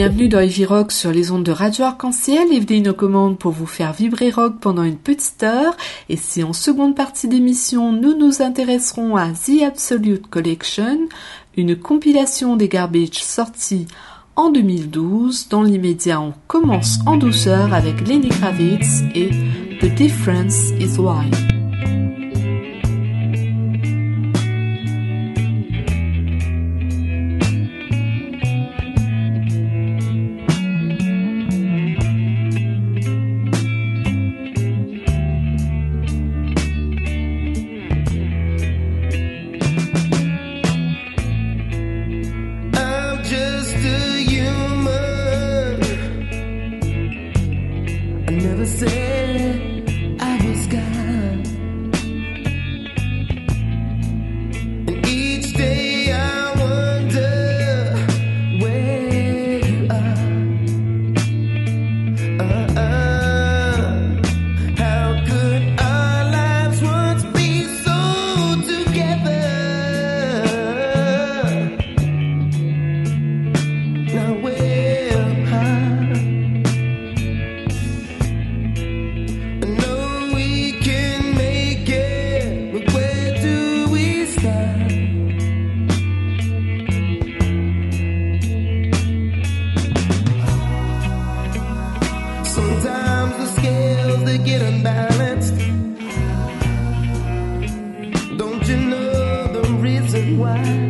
bienvenue dans Heavy Rock sur les ondes de Radio Arc-en-Ciel. Evelyne aux commandes pour vous faire vibrer rock pendant une petite heure. Et si en seconde partie d'émission, nous nous intéresserons à The Absolute Collection, une compilation des garbage sortis en 2012. Dans l'immédiat, on commence en douceur avec Lenny Kravitz et The Difference is Why. why.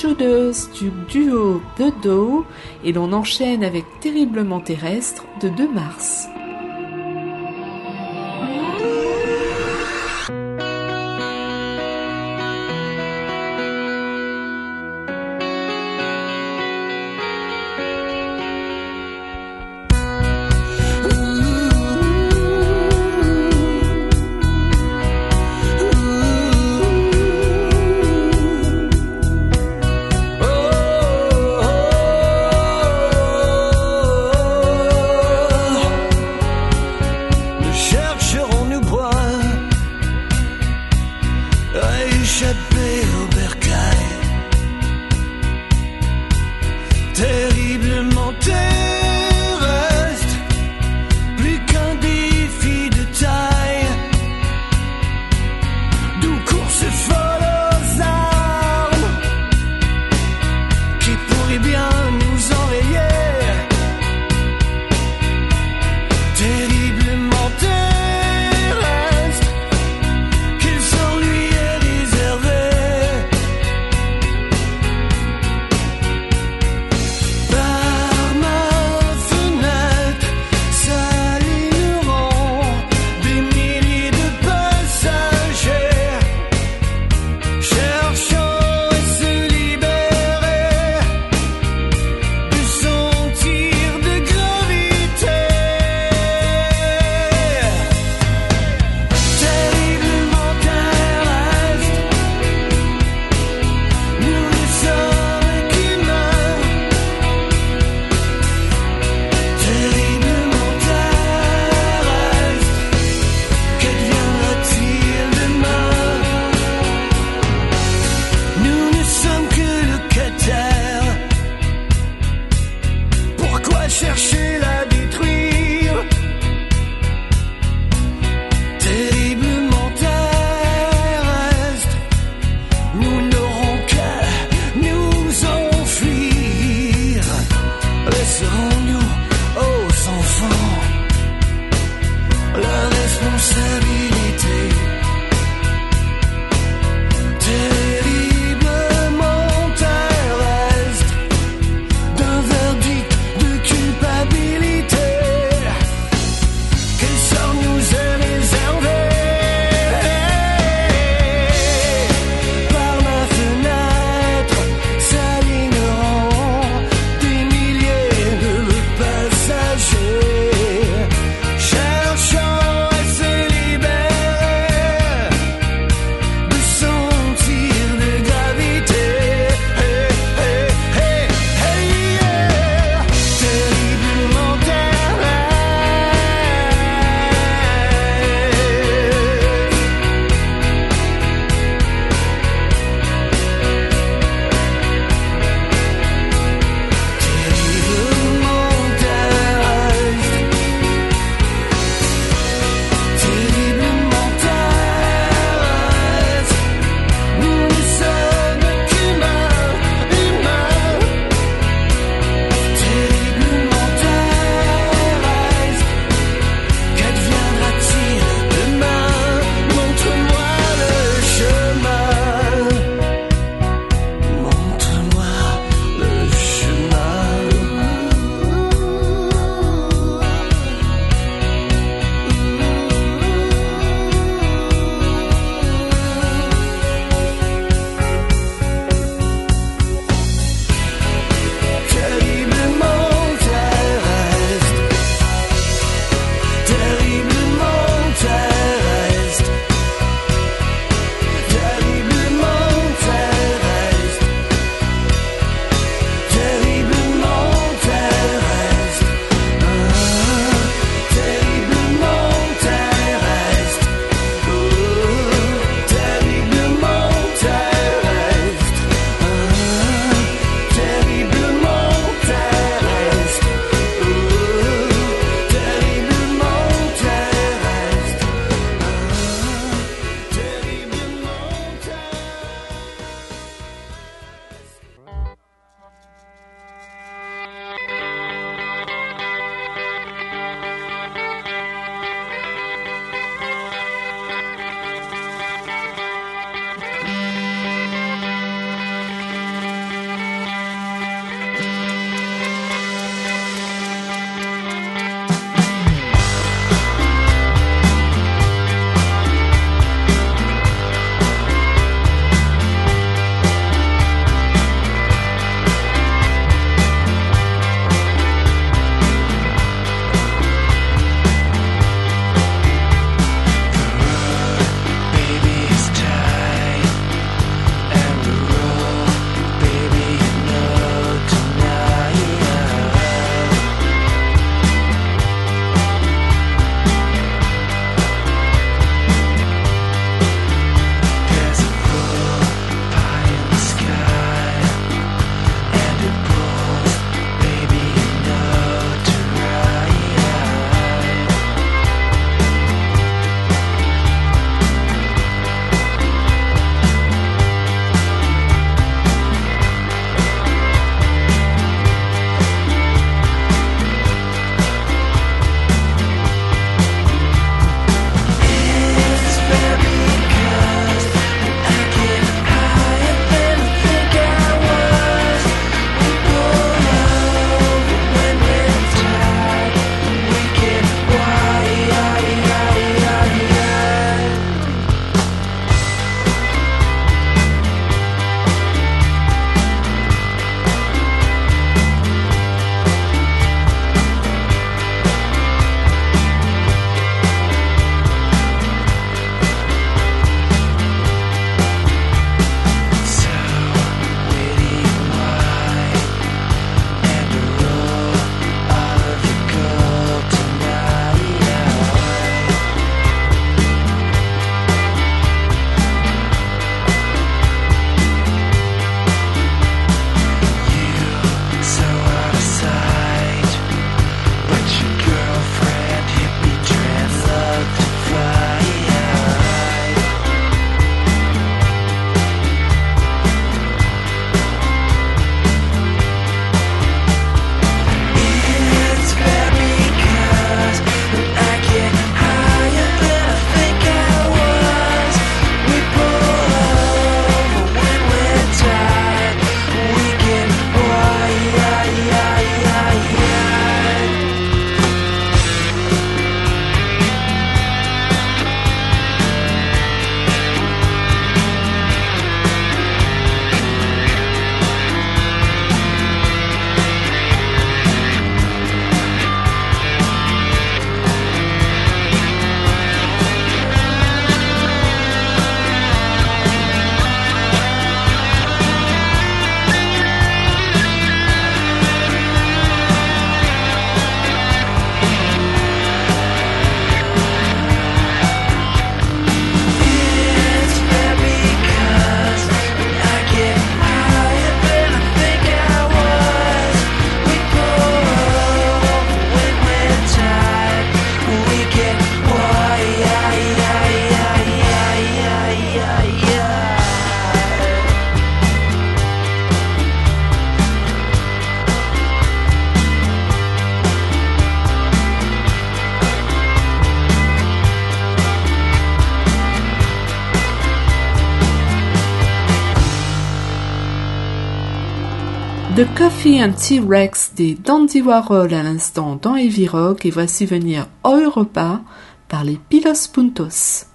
Shoulders du duo The Do et l'on enchaîne avec Terriblement Terrestre de 2 mars. Coffee and Tea Rex des Dandy Warhol à l'instant dans Heavy Rock et voici venir Europa par les Pilos Puntos.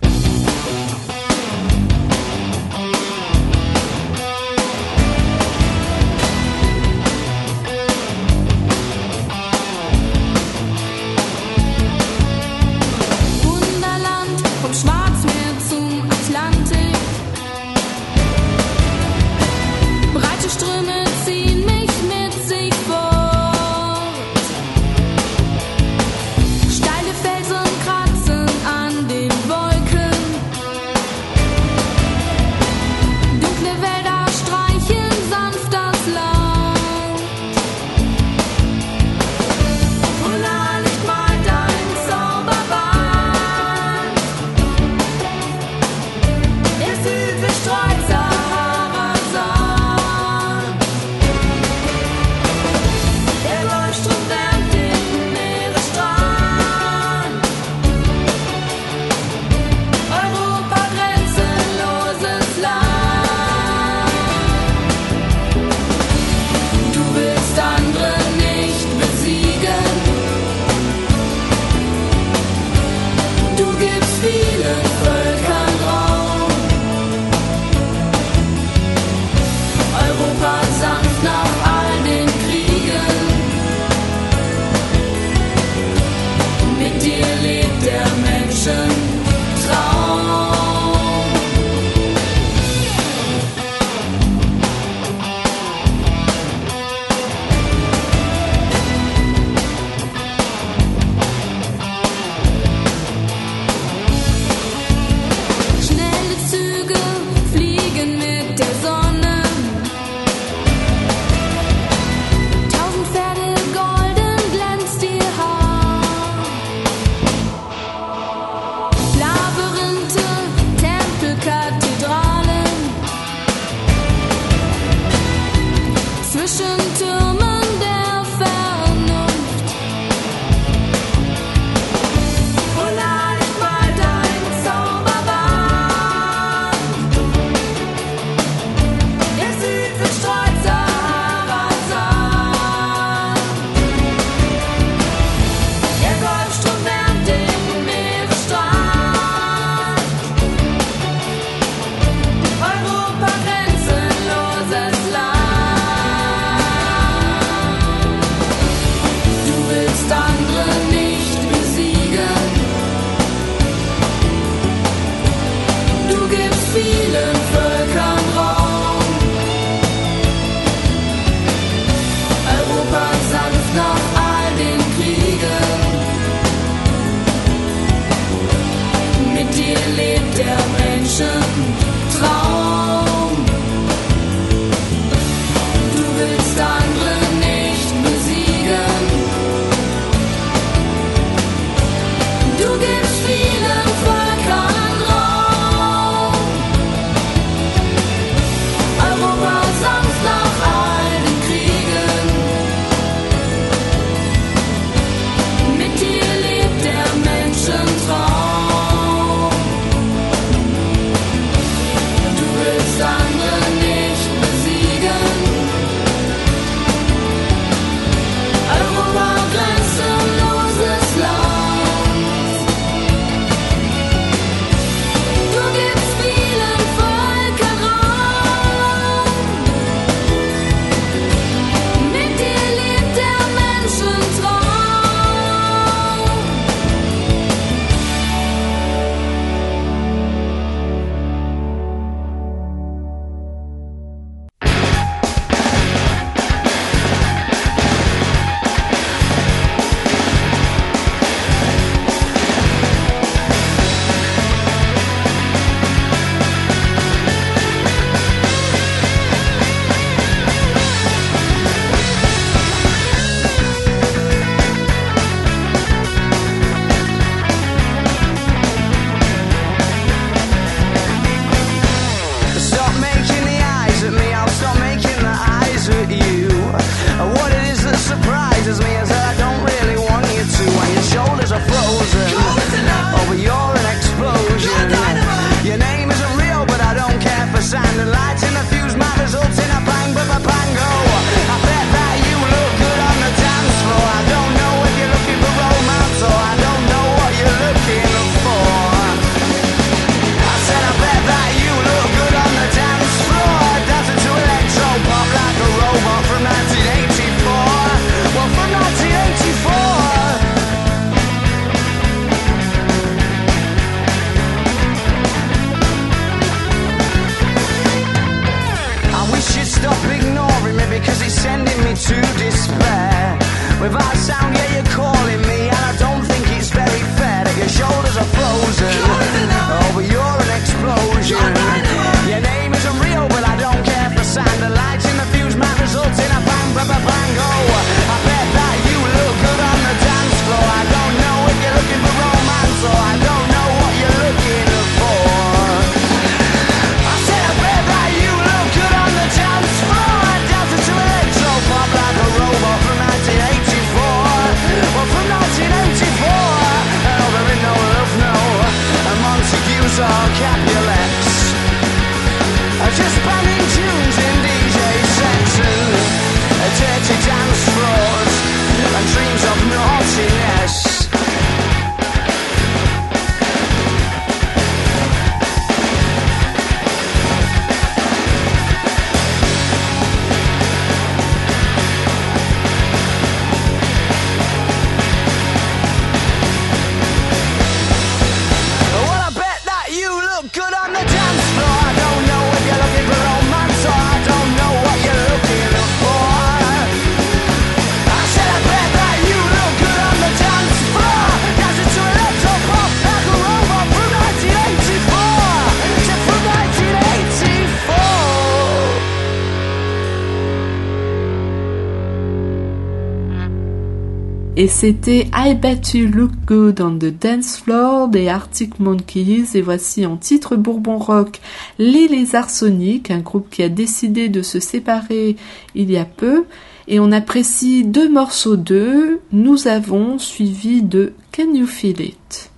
Et c'était I Bet You Look Good on the Dance Floor des Arctic Monkeys. Et voici en titre Bourbon Rock Les Lézards Soniques, un groupe qui a décidé de se séparer il y a peu. Et on apprécie deux morceaux d'eux. Nous avons suivi de Can You Feel It?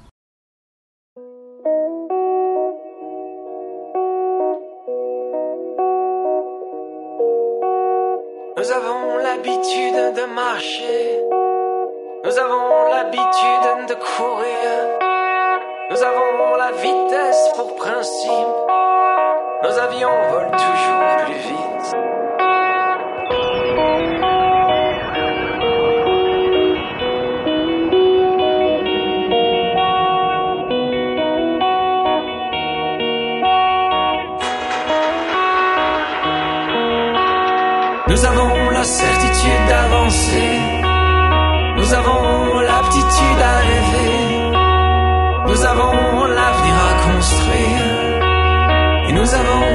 Nous avons l'habitude de marcher nous avons l'habitude de courir. Nous avons la vitesse pour principe. Nos avions volent toujours plus vite. Nous avons l'aptitude à rêver, nous avons l'avenir à construire, et nous avons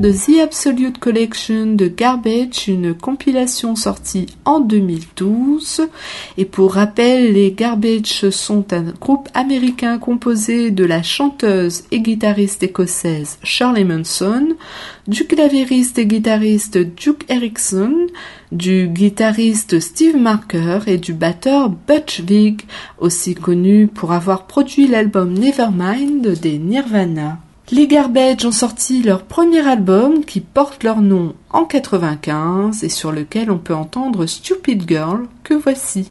de The Absolute Collection de Garbage, une compilation sortie en 2012. Et pour rappel, les Garbage sont un groupe américain composé de la chanteuse et guitariste écossaise Shirley Manson, du clavieriste et guitariste Duke Erickson, du guitariste Steve Marker et du batteur Butch Vig, aussi connu pour avoir produit l'album Nevermind des Nirvana. Les Garbage ont sorti leur premier album qui porte leur nom en 95 et sur lequel on peut entendre Stupid Girl que voici.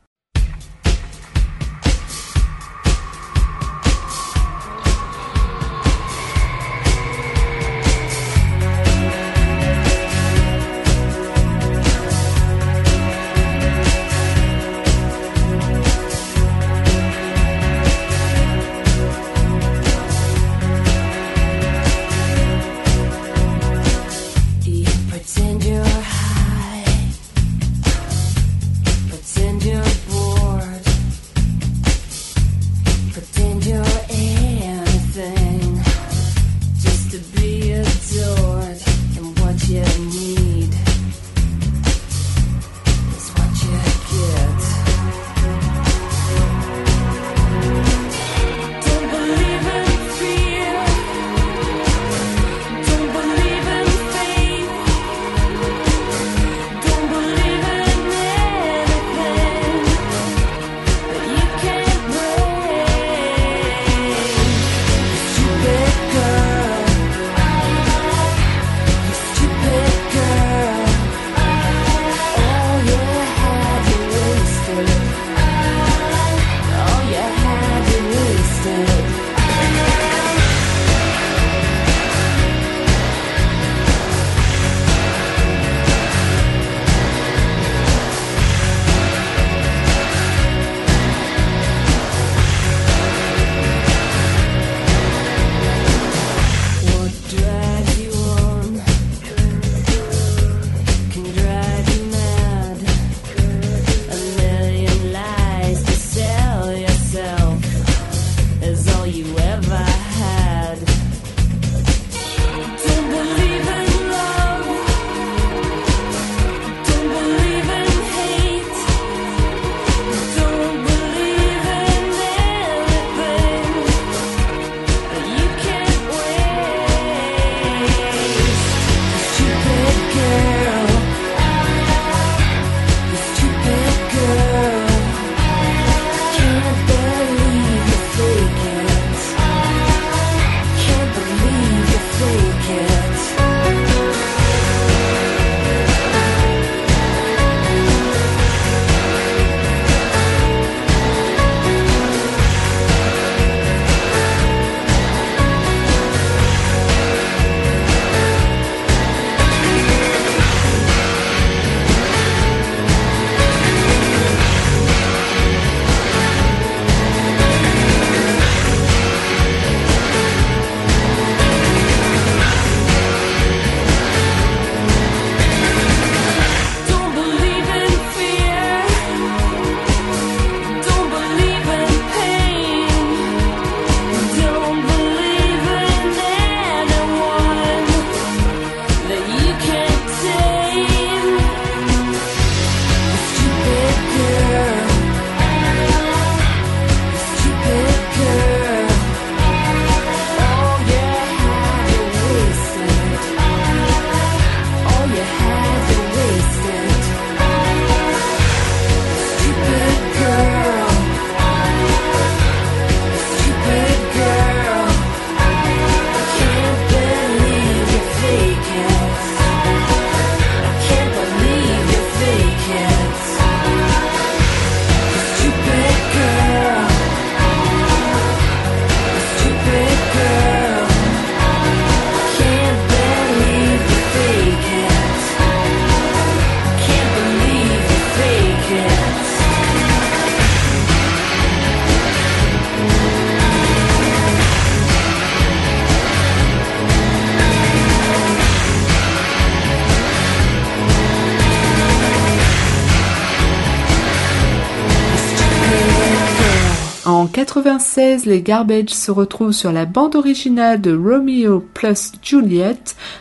96, les Garbage se retrouvent sur la bande originale de Romeo plus Juliet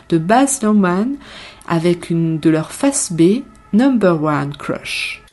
de Baz Luhrmann avec une de leurs faces B, Number One Crush.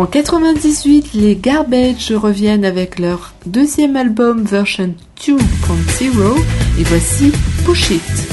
En 98, les Garbage reviennent avec leur deuxième album version 2.0 et voici Push It.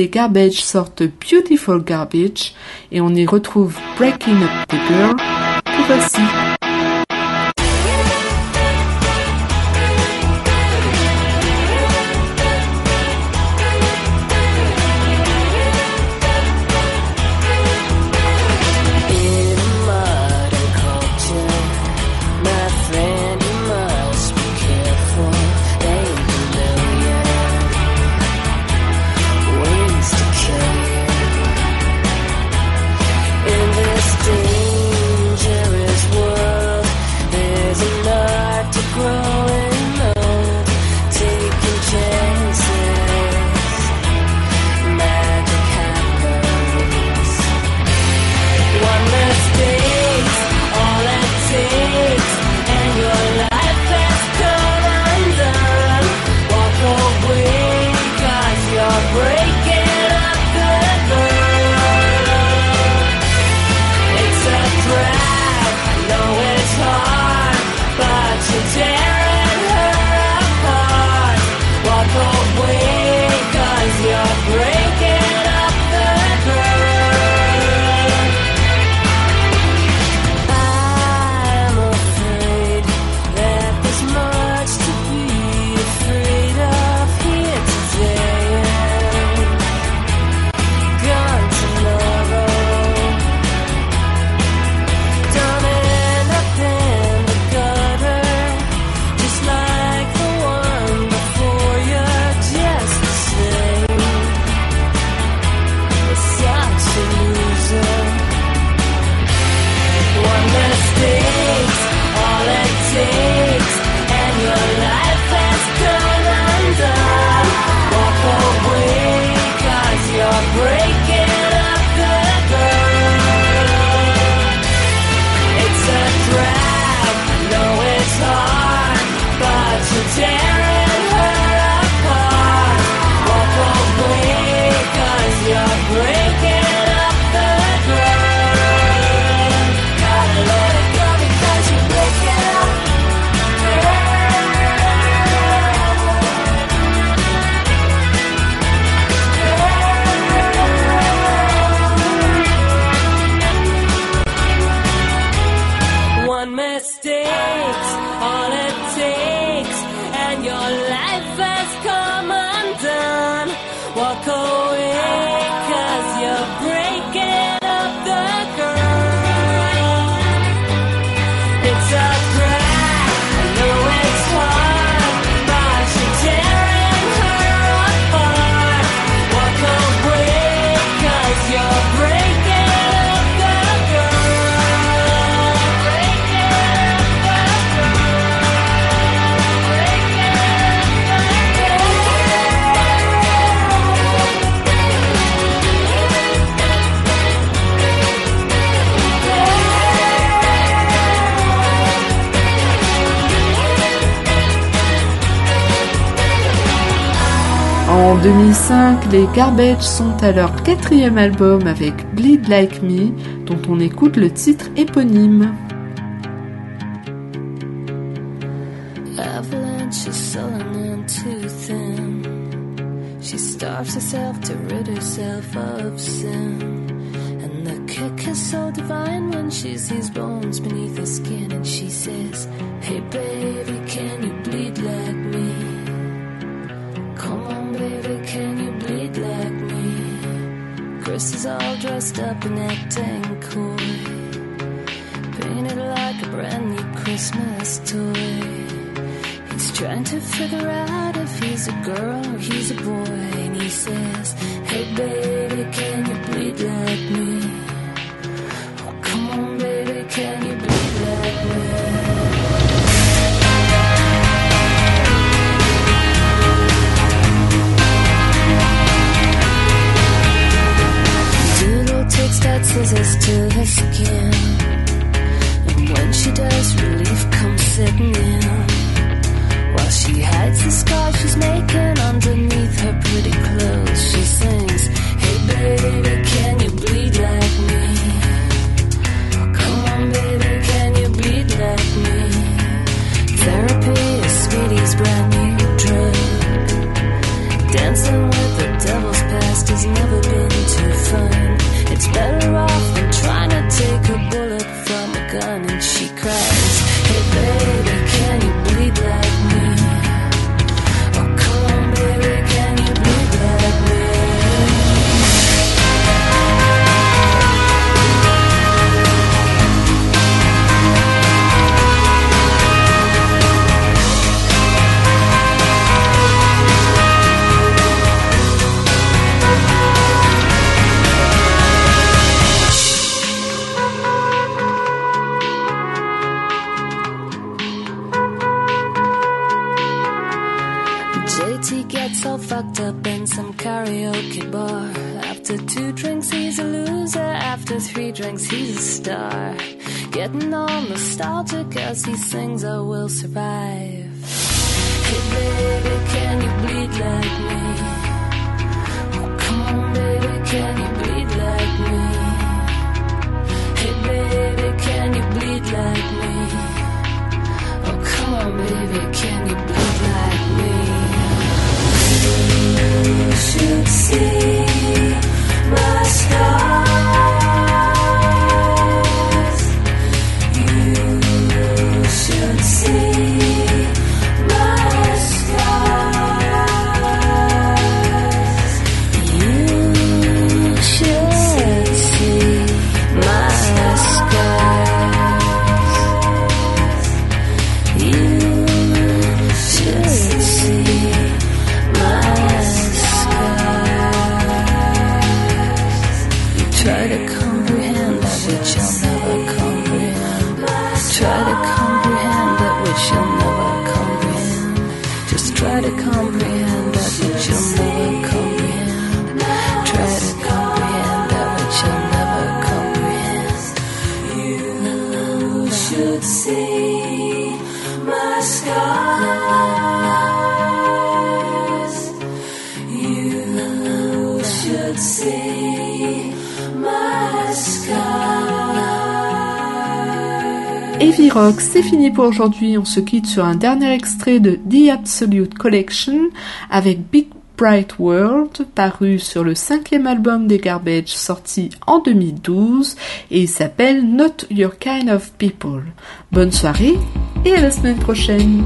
des Garbage sortent Beautiful Garbage. Et on y retrouve Breaking Up the Girl, voici. 2005, les Garbage sont à leur quatrième album avec Bleed Like Me, dont on écoute le titre éponyme. starves herself to rid herself of sin. And the kick is so divine when she sees bones beneath her skin and she says, Hey, baby. Is all dressed up and acting coy. Painted like a brand new Christmas toy. He's trying to figure out if he's a girl or he's a boy. And he says, Hey baby, can you bleed like me? Scissors to her skin. And when she does, relief comes sitting in. While she hides the scars she's making underneath her pretty clothes, she sings, Hey baby, can you bleed like me? Come on, baby, can you bleed like me? Therapy is Sweetie's brand new drug. Dancing with the devil's past has never been too fun. It's better off than trying to take a bullet from a gun. And she cries, Hey baby, fucked up in some karaoke bar. After two drinks, he's a loser. After three drinks, he's a star. Getting all nostalgic as he sings, I will survive. Hey baby, can you bleed like me? Oh, come on, baby, can you bleed like me? Hey baby, can you bleed like me? Oh, come on, baby, can you You should see my scars. Rock, c'est fini pour aujourd'hui. On se quitte sur un dernier extrait de The Absolute Collection avec Big Bright World, paru sur le cinquième album des Garbage sorti en 2012 et il s'appelle Not Your Kind of People. Bonne soirée et à la semaine prochaine.